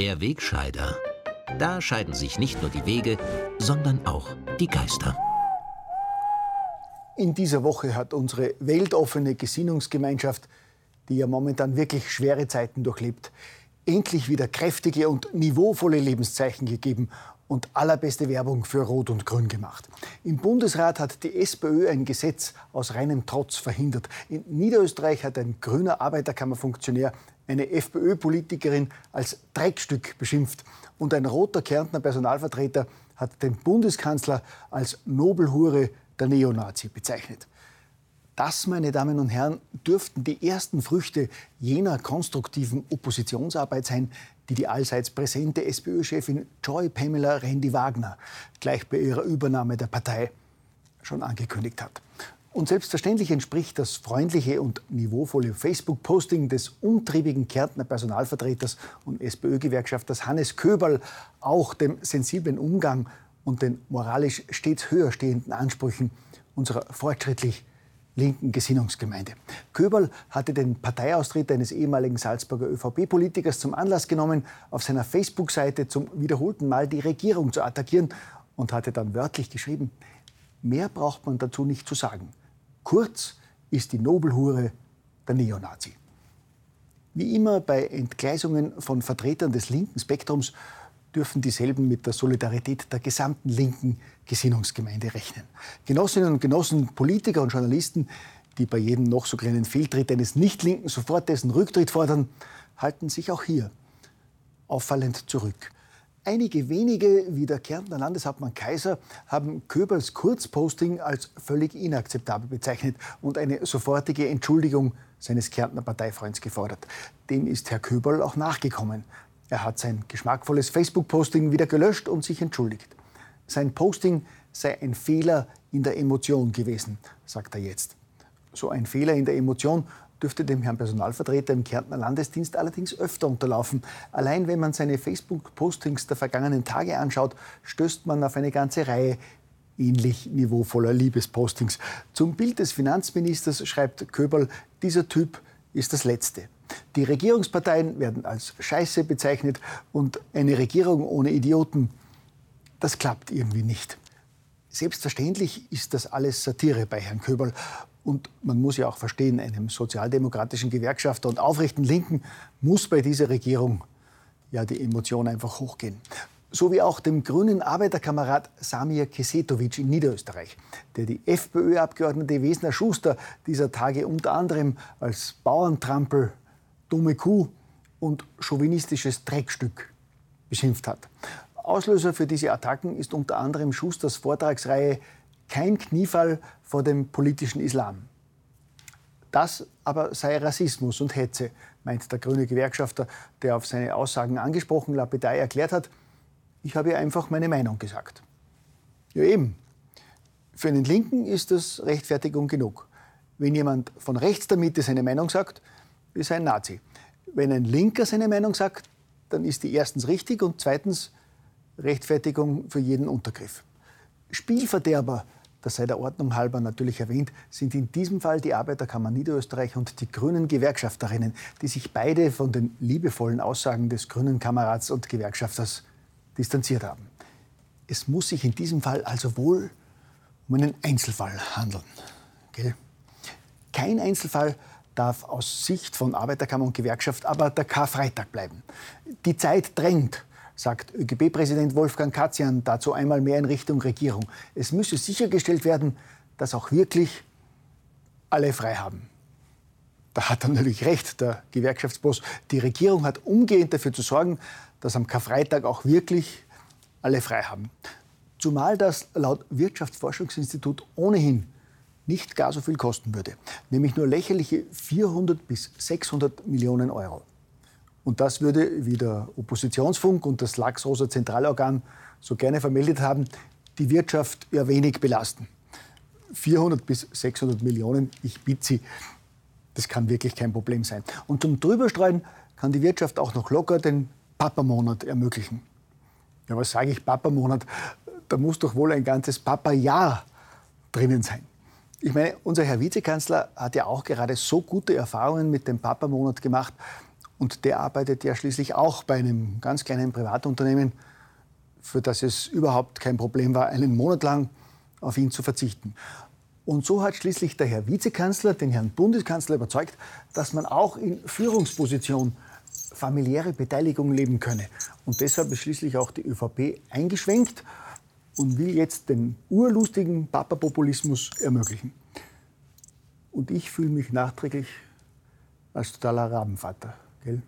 der Wegscheider. Da scheiden sich nicht nur die Wege, sondern auch die Geister. In dieser Woche hat unsere weltoffene Gesinnungsgemeinschaft, die ja momentan wirklich schwere Zeiten durchlebt, endlich wieder kräftige und niveauvolle Lebenszeichen gegeben und allerbeste Werbung für Rot und Grün gemacht. Im Bundesrat hat die SPÖ ein Gesetz aus reinem Trotz verhindert. In Niederösterreich hat ein grüner Arbeiterkammerfunktionär eine FPÖ-Politikerin als Dreckstück beschimpft. Und ein roter Kärntner Personalvertreter hat den Bundeskanzler als Nobelhure der Neonazi bezeichnet. Das, meine Damen und Herren, dürften die ersten Früchte jener konstruktiven Oppositionsarbeit sein, die die allseits präsente SPÖ-Chefin Joy Pamela Randy Wagner gleich bei ihrer Übernahme der Partei schon angekündigt hat. Und selbstverständlich entspricht das freundliche und niveauvolle Facebook-Posting des umtriebigen Kärntner Personalvertreters und SPÖ-Gewerkschafters Hannes Köberl auch dem sensiblen Umgang und den moralisch stets höher stehenden Ansprüchen unserer fortschrittlich linken Gesinnungsgemeinde. Köberl hatte den Parteiaustritt eines ehemaligen Salzburger ÖVP-Politikers zum Anlass genommen, auf seiner Facebook-Seite zum wiederholten Mal die Regierung zu attackieren und hatte dann wörtlich geschrieben, mehr braucht man dazu nicht zu sagen. Kurz ist die Nobelhure der Neonazi. Wie immer bei Entgleisungen von Vertretern des linken Spektrums dürfen dieselben mit der Solidarität der gesamten linken Gesinnungsgemeinde rechnen. Genossinnen und Genossen, Politiker und Journalisten, die bei jedem noch so kleinen Fehltritt eines Nicht-Linken sofort dessen Rücktritt fordern, halten sich auch hier auffallend zurück. Einige wenige, wie der Kärntner Landeshauptmann Kaiser, haben Köbels Kurzposting als völlig inakzeptabel bezeichnet und eine sofortige Entschuldigung seines Kärntner Parteifreunds gefordert. Dem ist Herr Köberl auch nachgekommen. Er hat sein geschmackvolles Facebook-Posting wieder gelöscht und sich entschuldigt. Sein Posting sei ein Fehler in der Emotion gewesen, sagt er jetzt. So ein Fehler in der Emotion dürfte dem Herrn Personalvertreter im Kärntner Landesdienst allerdings öfter unterlaufen. Allein wenn man seine Facebook-Postings der vergangenen Tage anschaut, stößt man auf eine ganze Reihe ähnlich niveauvoller Liebespostings. Zum Bild des Finanzministers schreibt Köberl, dieser Typ ist das Letzte. Die Regierungsparteien werden als Scheiße bezeichnet und eine Regierung ohne Idioten, das klappt irgendwie nicht. Selbstverständlich ist das alles Satire bei Herrn Köberl. Und man muss ja auch verstehen, einem sozialdemokratischen Gewerkschafter und aufrechten Linken muss bei dieser Regierung ja die Emotion einfach hochgehen. So wie auch dem grünen Arbeiterkamerad Samir Kesetovic in Niederösterreich, der die FPÖ-Abgeordnete Wesner Schuster dieser Tage unter anderem als Bauerntrampel dumme Kuh und chauvinistisches Dreckstück beschimpft hat. Auslöser für diese Attacken ist unter anderem Schusters Vortragsreihe Kein Kniefall vor dem politischen Islam. Das aber sei Rassismus und Hetze, meint der grüne Gewerkschafter, der auf seine Aussagen angesprochen lapidar erklärt hat, ich habe einfach meine Meinung gesagt. Ja eben. Für einen Linken ist das Rechtfertigung genug. Wenn jemand von rechts der Mitte seine Meinung sagt, ist ein Nazi. Wenn ein Linker seine Meinung sagt, dann ist die erstens richtig und zweitens Rechtfertigung für jeden Untergriff. Spielverderber, das sei der Ordnung halber natürlich erwähnt, sind in diesem Fall die Arbeiterkammer Niederösterreich und die grünen Gewerkschafterinnen, die sich beide von den liebevollen Aussagen des grünen Kamerads und Gewerkschafters distanziert haben. Es muss sich in diesem Fall also wohl um einen Einzelfall handeln. Gell? Kein Einzelfall darf aus Sicht von Arbeiterkammer und Gewerkschaft aber der Karfreitag bleiben. Die Zeit drängt, sagt ÖGB-Präsident Wolfgang Katzian dazu einmal mehr in Richtung Regierung. Es müsse sichergestellt werden, dass auch wirklich alle frei haben. Da hat er natürlich recht, der Gewerkschaftsboss. Die Regierung hat umgehend dafür zu sorgen, dass am Karfreitag auch wirklich alle frei haben. Zumal das laut Wirtschaftsforschungsinstitut ohnehin nicht gar so viel kosten würde, nämlich nur lächerliche 400 bis 600 Millionen Euro. Und das würde, wie der Oppositionsfunk und das Lachsrosa Zentralorgan so gerne vermeldet haben, die Wirtschaft ja wenig belasten. 400 bis 600 Millionen, ich bitte Sie, das kann wirklich kein Problem sein. Und zum Drüberstreuen kann die Wirtschaft auch noch locker den Papa-Monat ermöglichen. Ja, was sage ich Papa-Monat? Da muss doch wohl ein ganzes Papa-Jahr drinnen sein. Ich meine, unser Herr Vizekanzler hat ja auch gerade so gute Erfahrungen mit dem Papa-Monat gemacht. Und der arbeitet ja schließlich auch bei einem ganz kleinen Privatunternehmen, für das es überhaupt kein Problem war, einen Monat lang auf ihn zu verzichten. Und so hat schließlich der Herr Vizekanzler den Herrn Bundeskanzler überzeugt, dass man auch in Führungsposition familiäre Beteiligung leben könne. Und deshalb ist schließlich auch die ÖVP eingeschwenkt und will jetzt den urlustigen Papapopulismus ermöglichen. Und ich fühle mich nachträglich als totaler Rabenvater. Gell?